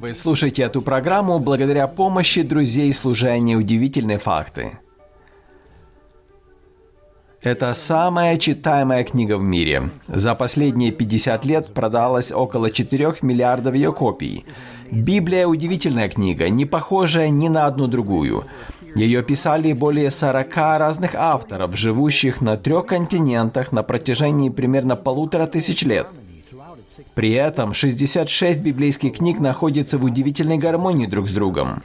Вы слушаете эту программу благодаря помощи друзей служения «Удивительные факты». Это самая читаемая книга в мире. За последние 50 лет продалось около 4 миллиардов ее копий. Библия – удивительная книга, не похожая ни на одну другую. Ее писали более 40 разных авторов, живущих на трех континентах на протяжении примерно полутора тысяч лет. При этом 66 библейских книг находятся в удивительной гармонии друг с другом.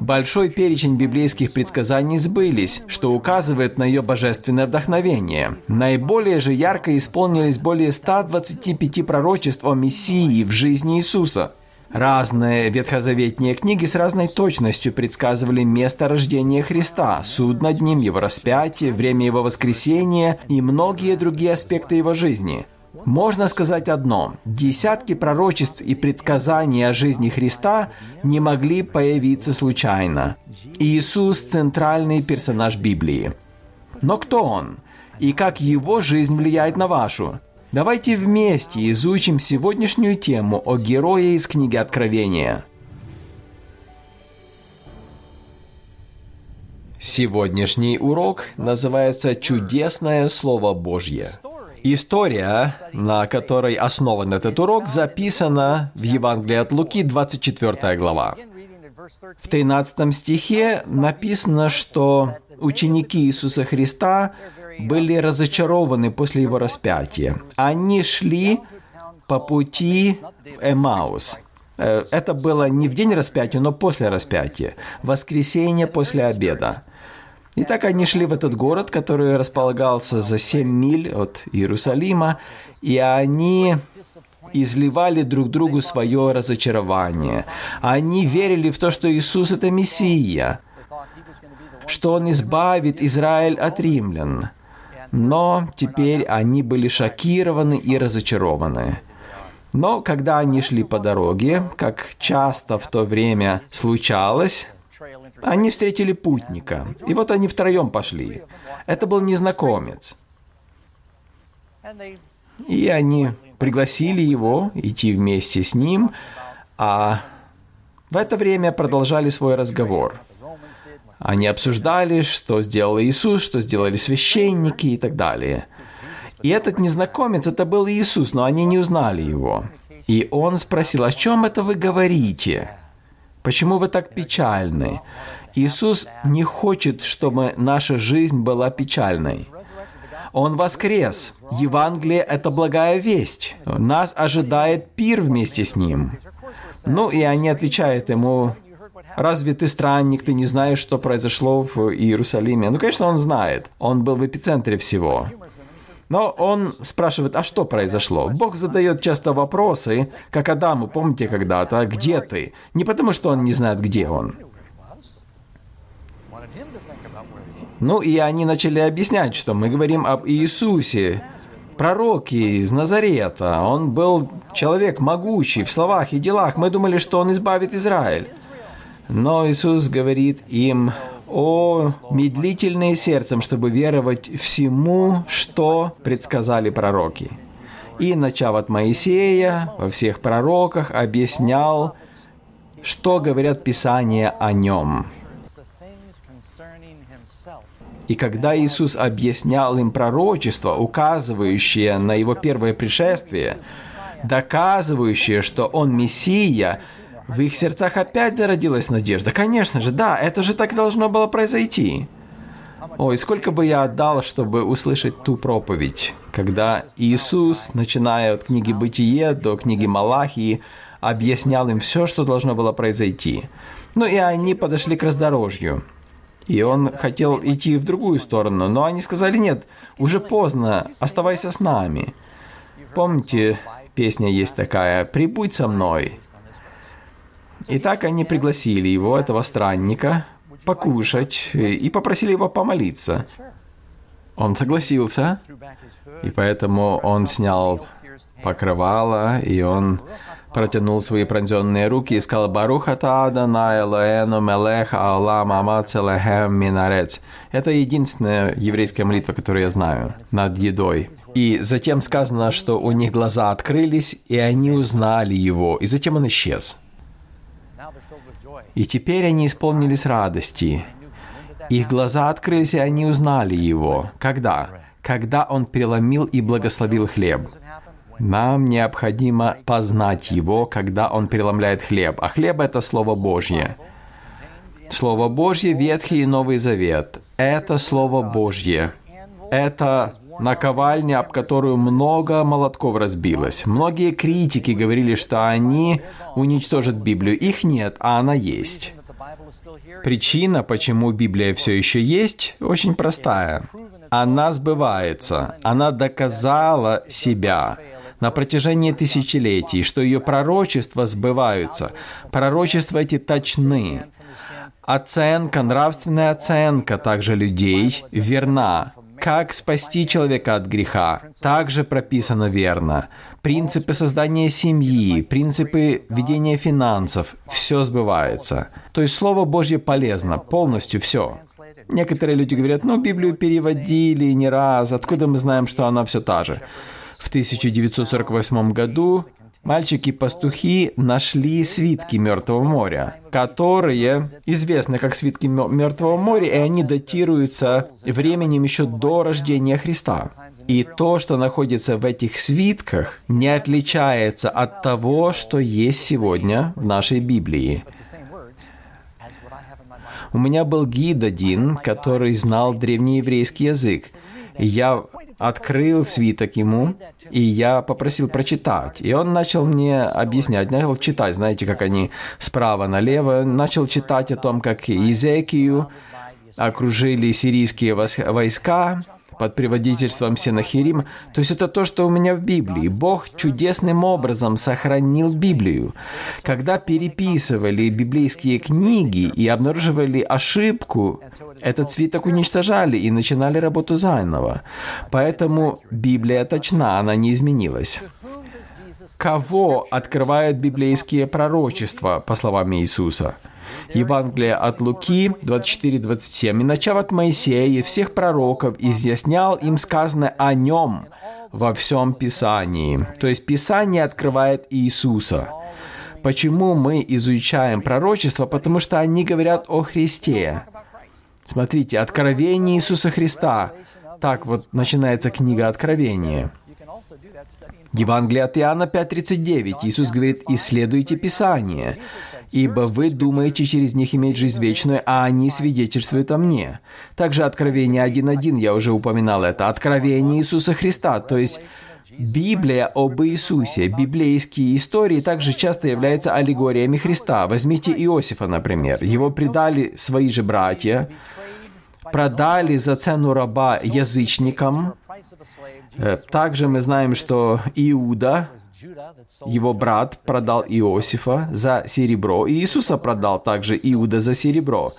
Большой перечень библейских предсказаний сбылись, что указывает на ее божественное вдохновение. Наиболее же ярко исполнились более 125 пророчеств о Мессии в жизни Иисуса. Разные ветхозаветные книги с разной точностью предсказывали место рождения Христа, суд над Ним, Его распятие, время Его воскресения и многие другие аспекты Его жизни – можно сказать одно. Десятки пророчеств и предсказаний о жизни Христа не могли появиться случайно. Иисус – центральный персонаж Библии. Но кто Он? И как Его жизнь влияет на вашу? Давайте вместе изучим сегодняшнюю тему о герое из книги Откровения. Сегодняшний урок называется «Чудесное Слово Божье». История, на которой основан этот урок, записана в Евангелии от Луки, 24 глава. В 13 стихе написано, что ученики Иисуса Христа были разочарованы после его распятия. Они шли по пути в Эмаус. Э, это было не в день распятия, но после распятия. Воскресенье после обеда. И так они шли в этот город, который располагался за 7 миль от Иерусалима, и они изливали друг другу свое разочарование. Они верили в то, что Иисус – это Мессия, что Он избавит Израиль от римлян. Но теперь они были шокированы и разочарованы. Но когда они шли по дороге, как часто в то время случалось, они встретили путника, и вот они втроем пошли. Это был незнакомец. И они пригласили его идти вместе с ним, а в это время продолжали свой разговор. Они обсуждали, что сделал Иисус, что сделали священники и так далее. И этот незнакомец, это был Иисус, но они не узнали его. И он спросил, о чем это вы говорите? Почему вы так печальны? Иисус не хочет, чтобы наша жизнь была печальной. Он воскрес. Евангелие – это благая весть. Нас ожидает пир вместе с Ним. Ну и они отвечают ему, разве ты странник, ты не знаешь, что произошло в Иерусалиме? Ну, конечно, он знает. Он был в эпицентре всего. Но он спрашивает, а что произошло? Бог задает часто вопросы, как Адаму, помните когда-то, где ты? Не потому, что он не знает, где он. Ну и они начали объяснять, что мы говорим об Иисусе, пророке из Назарета. Он был человек могучий в словах и делах. Мы думали, что он избавит Израиль. Но Иисус говорит им, о медлительные сердцем, чтобы веровать всему, что предсказали пророки. И, начав от Моисея, во всех пророках объяснял, что говорят Писания о нем. И когда Иисус объяснял им пророчество, указывающее на его первое пришествие, доказывающее, что он Мессия, в их сердцах опять зародилась надежда. Конечно же, да, это же так должно было произойти. Ой, сколько бы я отдал, чтобы услышать ту проповедь, когда Иисус, начиная от книги «Бытие» до книги «Малахии», объяснял им все, что должно было произойти. Ну и они подошли к раздорожью. И он хотел идти в другую сторону, но они сказали, нет, уже поздно, оставайся с нами. Помните, песня есть такая «Прибудь со мной». И так они пригласили его, этого странника, покушать и попросили его помолиться. Он согласился, и поэтому он снял покрывало, и он протянул свои пронзенные руки и сказал «Баруха Таадана Элоэну Мелех Аолам Амацелехем Минарец». Это единственная еврейская молитва, которую я знаю, над едой. И затем сказано, что у них глаза открылись, и они узнали его, и затем он исчез. И теперь они исполнились радости. Их глаза открылись, и они узнали Его. Когда? Когда Он переломил и благословил хлеб. Нам необходимо познать Его, когда Он переломляет хлеб. А хлеб — это Слово Божье. Слово Божье, Ветхий и Новый Завет. Это Слово Божье. Это наковальня, об которую много молотков разбилось. Многие критики говорили, что они уничтожат Библию. Их нет, а она есть. Причина, почему Библия все еще есть, очень простая. Она сбывается. Она доказала себя на протяжении тысячелетий, что ее пророчества сбываются. Пророчества эти точны. Оценка, нравственная оценка также людей верна. Как спасти человека от греха, также прописано верно. Принципы создания семьи, принципы ведения финансов, все сбывается. То есть Слово Божье полезно, полностью все. Некоторые люди говорят, ну, Библию переводили не раз, откуда мы знаем, что она все та же? В 1948 году Мальчики-пастухи нашли свитки Мертвого моря, которые известны как свитки Мертвого моря, и они датируются временем еще до рождения Христа. И то, что находится в этих свитках, не отличается от того, что есть сегодня в нашей Библии. У меня был гид один, который знал древнееврейский язык. Я открыл свиток ему, и я попросил прочитать. И он начал мне объяснять, начал читать, знаете, как они справа налево, начал читать о том, как Изекию окружили сирийские войска, под предводительством Сенахирим. То есть это то, что у меня в Библии. Бог чудесным образом сохранил Библию. Когда переписывали библейские книги и обнаруживали ошибку, этот свиток уничтожали и начинали работу заново. Поэтому Библия точна, она не изменилась. Кого открывают библейские пророчества, по словам Иисуса? Евангелие от Луки 24-27. «И начав от Моисея и всех пророков, изъяснял им сказанное о нем во всем Писании». То есть Писание открывает Иисуса. Почему мы изучаем пророчество? Потому что они говорят о Христе. Смотрите, Откровение Иисуса Христа. Так вот начинается книга Откровения. Евангелие от Иоанна 5.39. Иисус говорит, «Исследуйте Писание, ибо вы думаете через них иметь жизнь вечную, а они свидетельствуют о мне». Также Откровение 1.1, я уже упоминал это, Откровение Иисуса Христа, то есть Библия об Иисусе, библейские истории также часто являются аллегориями Христа. Возьмите Иосифа, например. Его предали свои же братья, продали за цену раба язычникам. Э, также мы знаем, что Иуда, его брат продал Иосифа за серебро, и Иисуса продал также Иуда за серебро.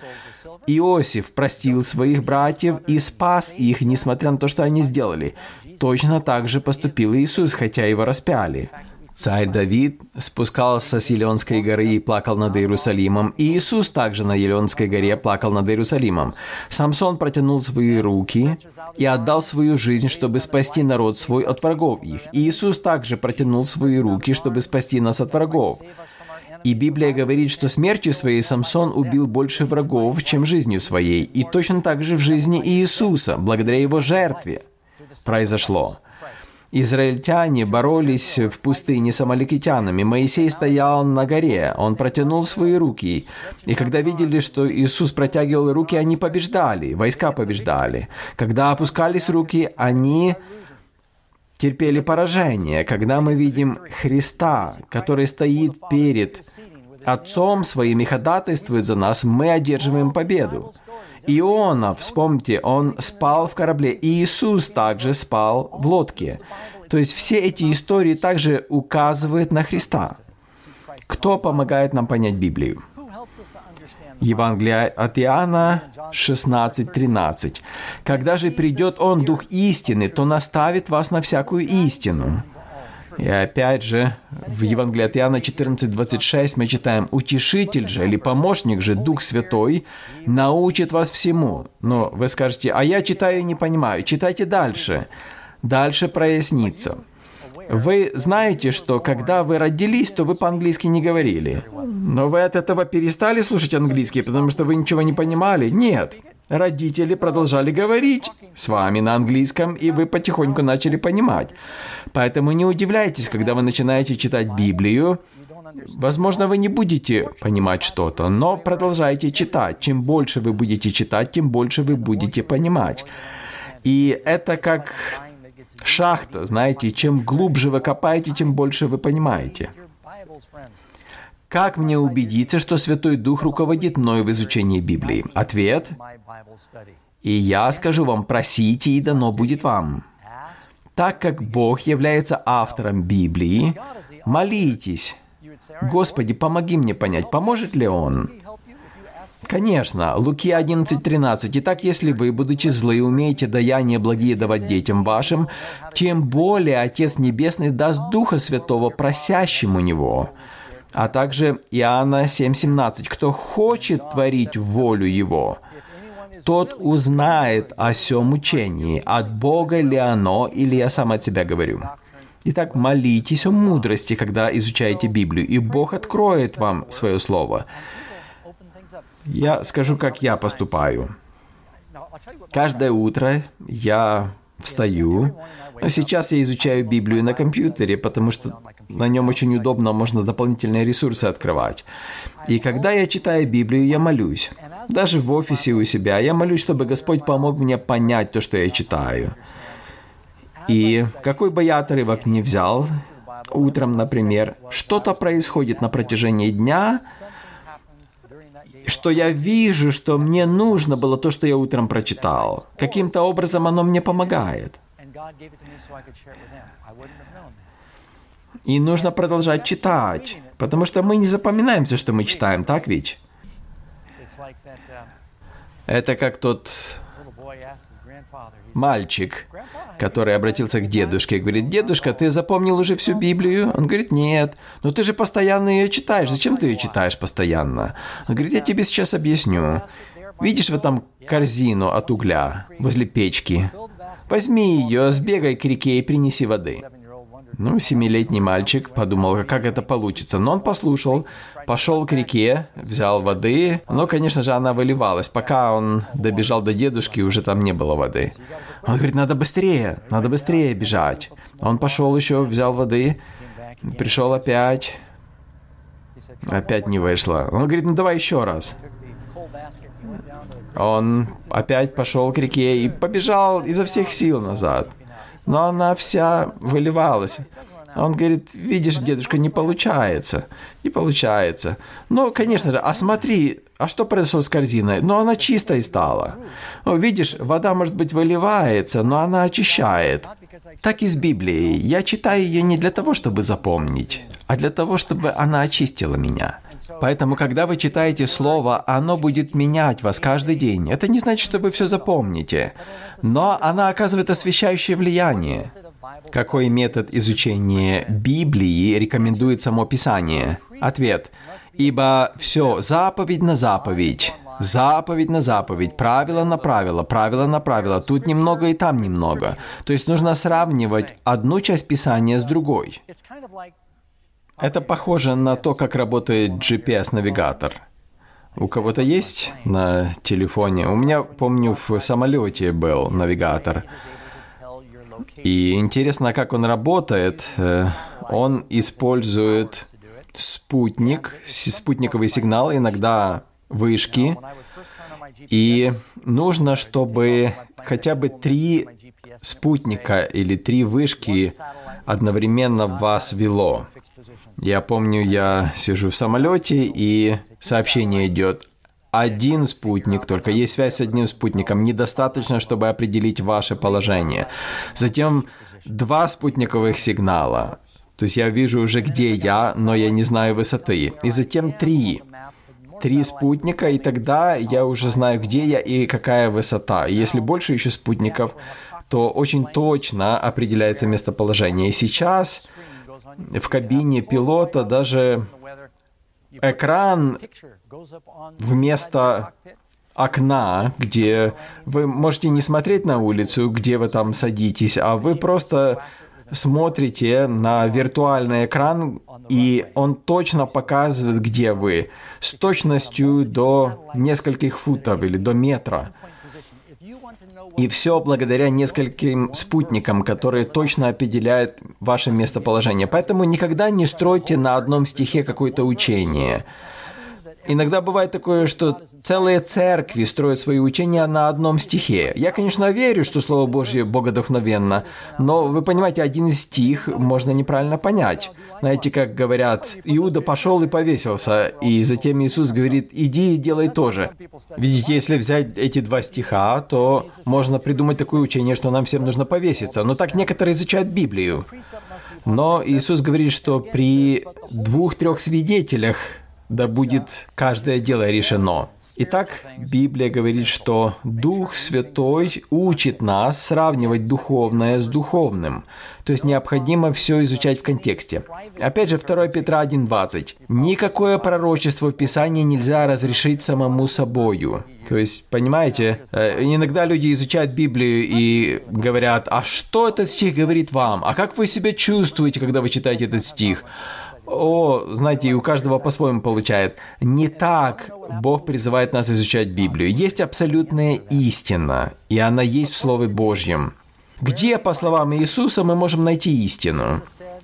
Иосиф простил своих братьев и спас их, несмотря на то, что они сделали. Точно так же поступил Иисус, хотя его распяли. Царь Давид спускался с Елеонской горы и плакал над Иерусалимом. И Иисус также на Елеонской горе плакал над Иерусалимом. Самсон протянул свои руки и отдал свою жизнь, чтобы спасти народ свой от врагов их. И Иисус также протянул свои руки, чтобы спасти нас от врагов. И Библия говорит, что смертью своей Самсон убил больше врагов, чем жизнью своей. И точно так же в жизни Иисуса, благодаря его жертве, произошло. Израильтяне боролись в пустыне с амаликитянами. Моисей стоял на горе, он протянул свои руки. И когда видели, что Иисус протягивал руки, они побеждали, войска побеждали. Когда опускались руки, они терпели поражение. Когда мы видим Христа, который стоит перед Отцом своим и ходатайствует за нас, мы одерживаем победу. Иона, вспомните, он спал в корабле, и Иисус также спал в лодке. То есть все эти истории также указывают на Христа. Кто помогает нам понять Библию? Евангелие от Иоанна 16.13. «Когда же придет Он, Дух истины, то наставит вас на всякую истину». И опять же, в Евангелии от Иоанна 14:26 мы читаем, «Утешитель же или помощник же, Дух Святой, научит вас всему». Но вы скажете, а я читаю и не понимаю. Читайте дальше. Дальше прояснится. Вы знаете, что когда вы родились, то вы по-английски не говорили. Но вы от этого перестали слушать английский, потому что вы ничего не понимали? Нет. Родители продолжали говорить с вами на английском, и вы потихоньку начали понимать. Поэтому не удивляйтесь, когда вы начинаете читать Библию. Возможно, вы не будете понимать что-то, но продолжайте читать. Чем больше вы будете читать, тем больше вы будете понимать. И это как шахта, знаете, чем глубже вы копаете, тем больше вы понимаете. Как мне убедиться, что Святой Дух руководит мною в изучении Библии? Ответ. И я скажу вам, просите, и дано будет вам. Так как Бог является автором Библии, молитесь. Господи, помоги мне понять, поможет ли Он? Конечно, Луки 11.13. Итак, если вы, будучи злы, умеете даяние благие давать детям вашим, тем более Отец Небесный даст Духа Святого просящему Него. А также Иоанна 7.17. Кто хочет творить волю Его, тот узнает о сем учении, от Бога ли оно, или я сам от себя говорю. Итак, молитесь о мудрости, когда изучаете Библию, и Бог откроет вам свое слово. Я скажу, как я поступаю. Каждое утро я встаю. Сейчас я изучаю Библию на компьютере, потому что на нем очень удобно, можно дополнительные ресурсы открывать. И когда я читаю Библию, я молюсь. Даже в офисе у себя я молюсь, чтобы Господь помог мне понять то, что я читаю. И какой бы я отрывок ни взял, утром, например, что-то происходит на протяжении дня, что я вижу, что мне нужно было то, что я утром прочитал. Каким-то образом оно мне помогает. И нужно продолжать читать, потому что мы не запоминаем все, что мы читаем, так ведь? Это как тот мальчик, который обратился к дедушке и говорит, «Дедушка, ты запомнил уже всю Библию?» Он говорит, «Нет». «Но ты же постоянно ее читаешь. Зачем ты ее читаешь постоянно?» Он говорит, «Я тебе сейчас объясню. Видишь в этом корзину от угля возле печки? Возьми ее, сбегай к реке и принеси воды». Ну, семилетний мальчик подумал, как это получится. Но он послушал, пошел к реке, взял воды. Но, конечно же, она выливалась. Пока он добежал до дедушки, уже там не было воды. Он говорит, надо быстрее, надо быстрее бежать. Он пошел еще, взял воды, пришел опять. Опять не вышло. Он говорит, ну давай еще раз. Он опять пошел к реке и побежал изо всех сил назад но она вся выливалась. Он говорит, видишь, дедушка, не получается, не получается. Ну, конечно же, а смотри, а что произошло с корзиной? Ну, она чистой стала. Ну, видишь, вода, может быть, выливается, но она очищает. Так и с Библией. Я читаю ее не для того, чтобы запомнить, а для того, чтобы она очистила меня. Поэтому, когда вы читаете Слово, оно будет менять вас каждый день. Это не значит, что вы все запомните, но она оказывает освещающее влияние. Какой метод изучения Библии рекомендует само Писание? Ответ. Ибо все заповедь на заповедь. Заповедь на заповедь, правило на правило, правило на правило. Тут немного и там немного. То есть нужно сравнивать одну часть Писания с другой. Это похоже на то, как работает GPS-навигатор. У кого-то есть на телефоне? У меня, помню, в самолете был навигатор. И интересно, как он работает. Э, он использует спутник, спутниковый сигнал, иногда вышки. И нужно, чтобы хотя бы три спутника или три вышки одновременно вас вело. Я помню, я сижу в самолете, и сообщение идет. Один спутник, только есть связь с одним спутником, недостаточно, чтобы определить ваше положение. Затем два спутниковых сигнала. То есть я вижу уже, где я, но я не знаю высоты. И затем три. Три спутника, и тогда я уже знаю, где я и какая высота. И если больше еще спутников, то очень точно определяется местоположение. И сейчас в кабине пилота даже экран вместо окна, где вы можете не смотреть на улицу, где вы там садитесь, а вы просто смотрите на виртуальный экран, и он точно показывает, где вы, с точностью до нескольких футов или до метра. И все благодаря нескольким спутникам, которые точно определяют ваше местоположение. Поэтому никогда не стройте на одном стихе какое-то учение. Иногда бывает такое, что целые церкви строят свои учения на одном стихе. Я, конечно, верю, что Слово Божье богодухновенно, но вы понимаете, один стих можно неправильно понять. Знаете, как говорят, Иуда пошел и повесился, и затем Иисус говорит, иди и делай то же. Видите, если взять эти два стиха, то можно придумать такое учение, что нам всем нужно повеситься. Но так некоторые изучают Библию. Но Иисус говорит, что при двух-трех свидетелях да будет каждое дело решено. Итак, Библия говорит, что Дух Святой учит нас сравнивать духовное с духовным. То есть необходимо все изучать в контексте. Опять же, 2 Петра 1.20. Никакое пророчество в Писании нельзя разрешить самому собою. То есть, понимаете, э, иногда люди изучают Библию и говорят, а что этот стих говорит вам? А как вы себя чувствуете, когда вы читаете этот стих? О, знаете, и у каждого по-своему получает. Не так Бог призывает нас изучать Библию. Есть абсолютная истина, и она есть в Слове Божьем. Где, по словам Иисуса, мы можем найти истину?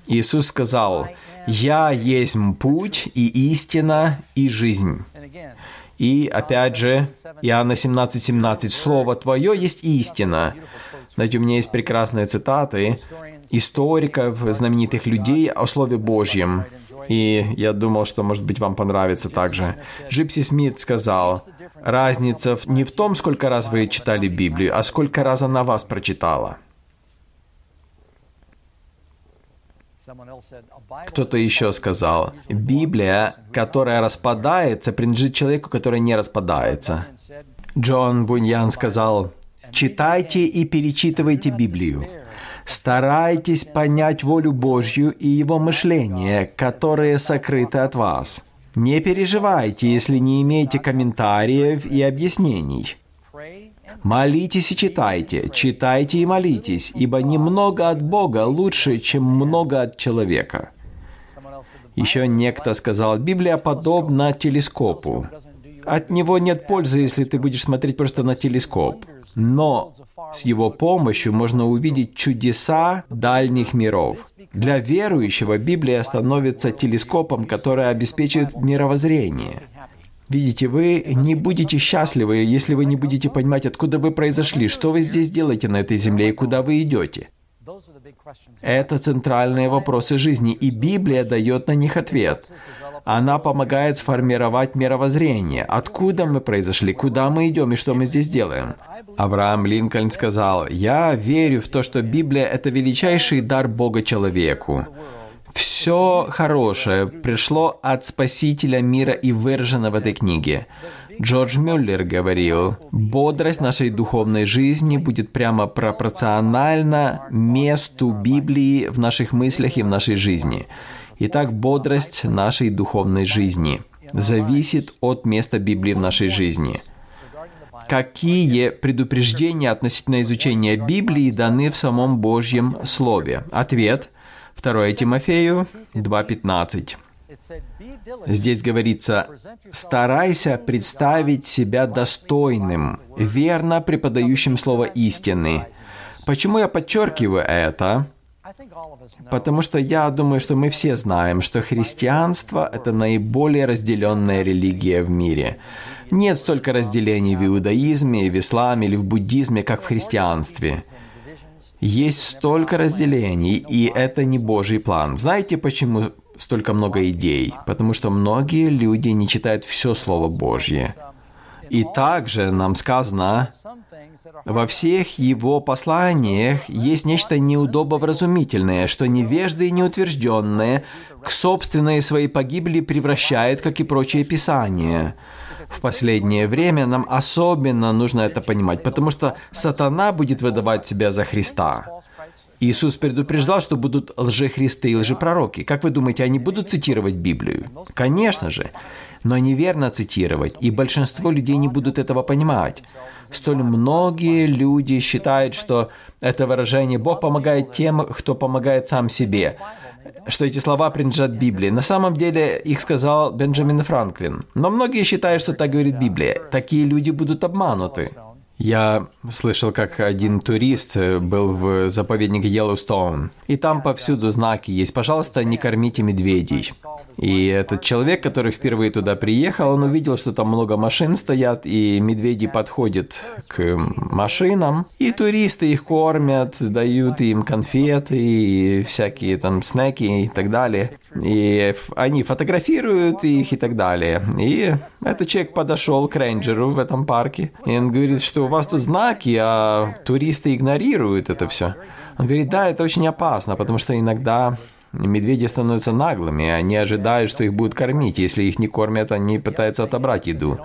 Иисус сказал, «Я есть путь и истина и жизнь». И опять же, Иоанна 17:17, 17, «Слово Твое есть истина». Знаете, у меня есть прекрасные цитаты историков, знаменитых людей о Слове Божьем. И я думал, что, может быть, вам понравится также. Джипси Смит сказал, разница не в том, сколько раз вы читали Библию, а сколько раз она вас прочитала. Кто-то еще сказал, Библия, которая распадается, принадлежит человеку, который не распадается. Джон Буньян сказал, читайте и перечитывайте Библию. Старайтесь понять волю Божью и Его мышление, которые сокрыты от вас. Не переживайте, если не имеете комментариев и объяснений. Молитесь и читайте, читайте и молитесь, ибо немного от Бога лучше, чем много от человека. Еще некто сказал, Библия подобна телескопу. От него нет пользы, если ты будешь смотреть просто на телескоп. Но с его помощью можно увидеть чудеса дальних миров. Для верующего Библия становится телескопом, который обеспечивает мировоззрение. Видите, вы не будете счастливы, если вы не будете понимать, откуда вы произошли, что вы здесь делаете на этой земле и куда вы идете. Это центральные вопросы жизни, и Библия дает на них ответ. Она помогает сформировать мировоззрение. Откуда мы произошли, куда мы идем и что мы здесь делаем. Авраам Линкольн сказал, «Я верю в то, что Библия – это величайший дар Бога человеку. Все хорошее пришло от Спасителя мира и выражено в этой книге. Джордж Мюллер говорил, бодрость нашей духовной жизни будет прямо пропорциональна месту Библии в наших мыслях и в нашей жизни. Итак, бодрость нашей духовной жизни зависит от места Библии в нашей жизни. Какие предупреждения относительно изучения Библии даны в самом Божьем Слове? Ответ 2 Тимофею 2.15. Здесь говорится, старайся представить себя достойным, верно преподающим слово истины. Почему я подчеркиваю это? Потому что я думаю, что мы все знаем, что христианство – это наиболее разделенная религия в мире. Нет столько разделений в иудаизме, в исламе или в буддизме, как в христианстве. Есть столько разделений, и это не Божий план. Знаете, почему столько много идей? Потому что многие люди не читают все Слово Божье. И также нам сказано, во всех его посланиях есть нечто неудобовразумительное, что невежды и неутвержденные к собственной своей погибели превращает, как и прочие писания. В последнее время нам особенно нужно это понимать, потому что сатана будет выдавать себя за Христа. Иисус предупреждал, что будут лжехристы и лжепророки. Как вы думаете, они будут цитировать Библию? Конечно же. Но неверно цитировать, и большинство людей не будут этого понимать. Столь многие люди считают, что это выражение «Бог помогает тем, кто помогает сам себе», что эти слова принадлежат Библии. На самом деле их сказал Бенджамин Франклин. Но многие считают, что так говорит Библия. Такие люди будут обмануты. Я слышал, как один турист был в заповеднике Йеллоустоун, и там повсюду знаки есть «Пожалуйста, не кормите медведей». И этот человек, который впервые туда приехал, он увидел, что там много машин стоят, и медведи подходят к машинам, и туристы их кормят, дают им конфеты и всякие там снеки и так далее. И они фотографируют их и так далее. И этот человек подошел к рейнджеру в этом парке, и он говорит, что у вас тут знаки, а туристы игнорируют это все. Он говорит, да, это очень опасно, потому что иногда Медведи становятся наглыми, они ожидают, что их будут кормить. Если их не кормят, они пытаются отобрать еду.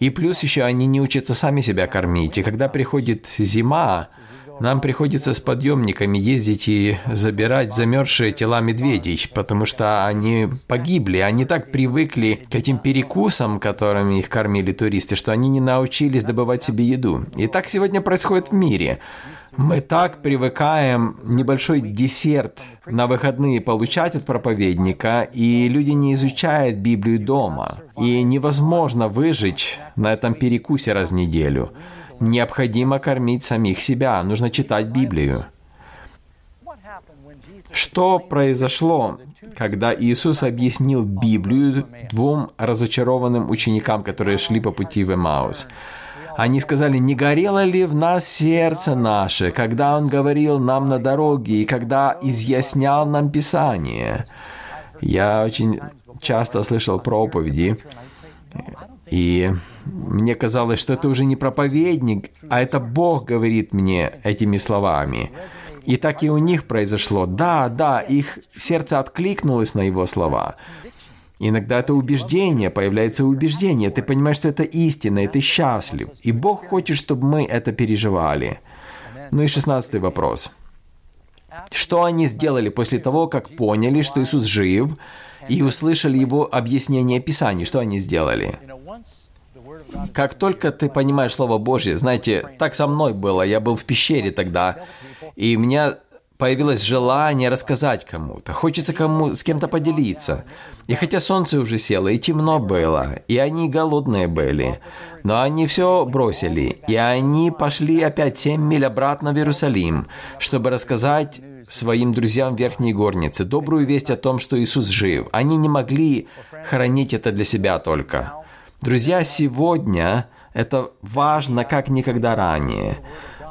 И плюс еще они не учатся сами себя кормить. И когда приходит зима, нам приходится с подъемниками ездить и забирать замерзшие тела медведей, потому что они погибли. Они так привыкли к этим перекусам, которыми их кормили туристы, что они не научились добывать себе еду. И так сегодня происходит в мире. Мы так привыкаем небольшой десерт на выходные получать от проповедника, и люди не изучают Библию дома. И невозможно выжить на этом перекусе раз в неделю. Необходимо кормить самих себя, нужно читать Библию. Что произошло, когда Иисус объяснил Библию двум разочарованным ученикам, которые шли по пути в Эмаус? Они сказали, не горело ли в нас сердце наше, когда Он говорил нам на дороге и когда изъяснял нам Писание? Я очень часто слышал проповеди, и мне казалось, что это уже не проповедник, а это Бог говорит мне этими словами. И так и у них произошло. Да, да, их сердце откликнулось на его слова. Иногда это убеждение, появляется убеждение. Ты понимаешь, что это истина, и ты счастлив. И Бог хочет, чтобы мы это переживали. Ну и шестнадцатый вопрос. Что они сделали после того, как поняли, что Иисус жив, и услышали Его объяснение Писаний? Что они сделали? Как только ты понимаешь Слово Божье, знаете, так со мной было, я был в пещере тогда, и у меня появилось желание рассказать кому-то, хочется кому с кем-то поделиться. И хотя солнце уже село, и темно было, и они голодные были, но они все бросили, и они пошли опять семь миль обратно в Иерусалим, чтобы рассказать своим друзьям Верхней Горнице добрую весть о том, что Иисус жив. Они не могли хранить это для себя только. Друзья, сегодня это важно как никогда ранее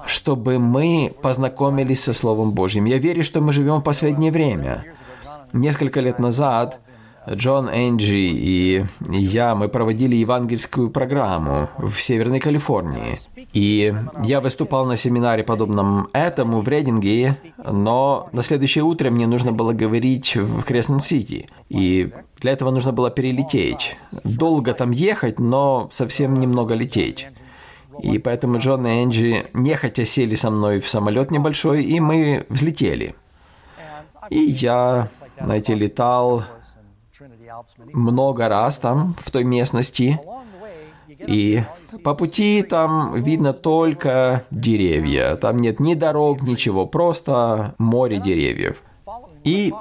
чтобы мы познакомились со Словом Божьим. Я верю, что мы живем в последнее время. Несколько лет назад Джон Энджи и я, мы проводили евангельскую программу в Северной Калифорнии. И я выступал на семинаре, подобном этому, в Рейдинге, но на следующее утро мне нужно было говорить в Креснен-Сити. И для этого нужно было перелететь. Долго там ехать, но совсем немного лететь. И поэтому Джон и Энджи нехотя сели со мной в самолет небольшой, и мы взлетели. И я, знаете, летал много раз там, в той местности. И по пути там видно только деревья. Там нет ни дорог, ничего, просто море деревьев. И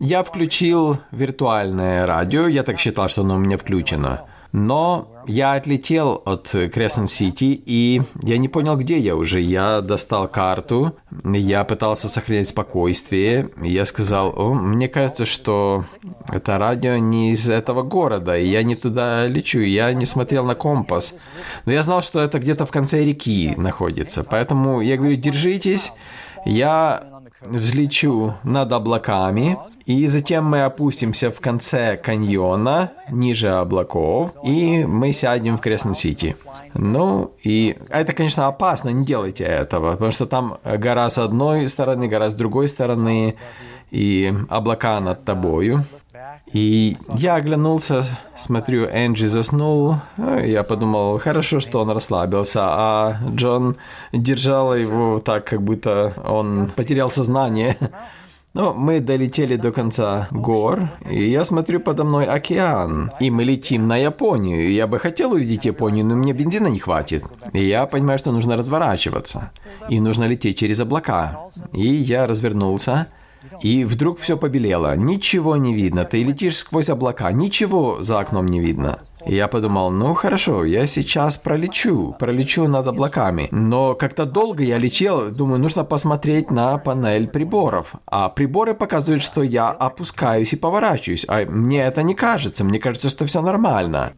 я включил виртуальное радио, я так считал, что оно у меня включено. Но я отлетел от Крессен-Сити, и я не понял, где я уже. Я достал карту, я пытался сохранять спокойствие. Я сказал, О, мне кажется, что это радио не из этого города, и я не туда лечу. Я не смотрел на компас. Но я знал, что это где-то в конце реки находится. Поэтому я говорю, держитесь. Я взлечу над облаками, и затем мы опустимся в конце каньона, ниже облаков, и мы сядем в Креснен-Сити. Ну, и это, конечно, опасно, не делайте этого, потому что там гора с одной стороны, гора с другой стороны, и облака над тобою. И я оглянулся, смотрю, Энджи заснул. Я подумал, хорошо, что он расслабился, а Джон держал его так, как будто он потерял сознание. Но мы долетели до конца гор, и я смотрю подо мной океан, и мы летим на Японию. Я бы хотел увидеть Японию, но мне бензина не хватит. И я понимаю, что нужно разворачиваться, и нужно лететь через облака. И я развернулся, и вдруг все побелело. Ничего не видно. Ты летишь сквозь облака. Ничего за окном не видно. Я подумал, ну хорошо, я сейчас пролечу, пролечу над облаками. Но как-то долго я летел, думаю, нужно посмотреть на панель приборов. А приборы показывают, что я опускаюсь и поворачиваюсь. А мне это не кажется, мне кажется, что все нормально.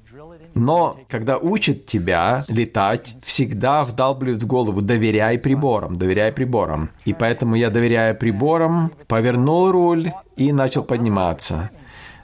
Но когда учат тебя летать, всегда вдалбливают в голову «доверяй приборам, доверяй приборам». И поэтому я, доверяя приборам, повернул руль и начал подниматься.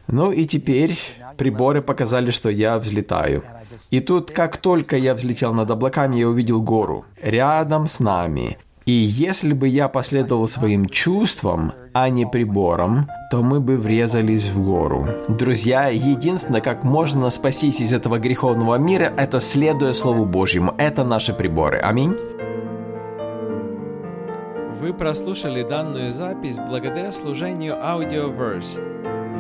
Ну и теперь приборы показали, что я взлетаю. И тут, как только я взлетел над облаками, я увидел гору рядом с нами. И если бы я последовал своим чувствам, а не приборам, то мы бы врезались в гору. Друзья, единственное, как можно спастись из этого греховного мира, это следуя Слову Божьему. Это наши приборы. Аминь. Вы прослушали данную запись благодаря служению Audioverse,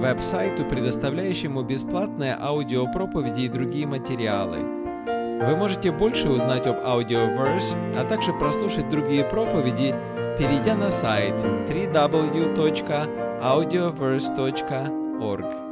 веб-сайту, предоставляющему бесплатные аудиопроповеди и другие материалы – вы можете больше узнать об Audioverse, а также прослушать другие проповеди, перейдя на сайт www.audioverse.org.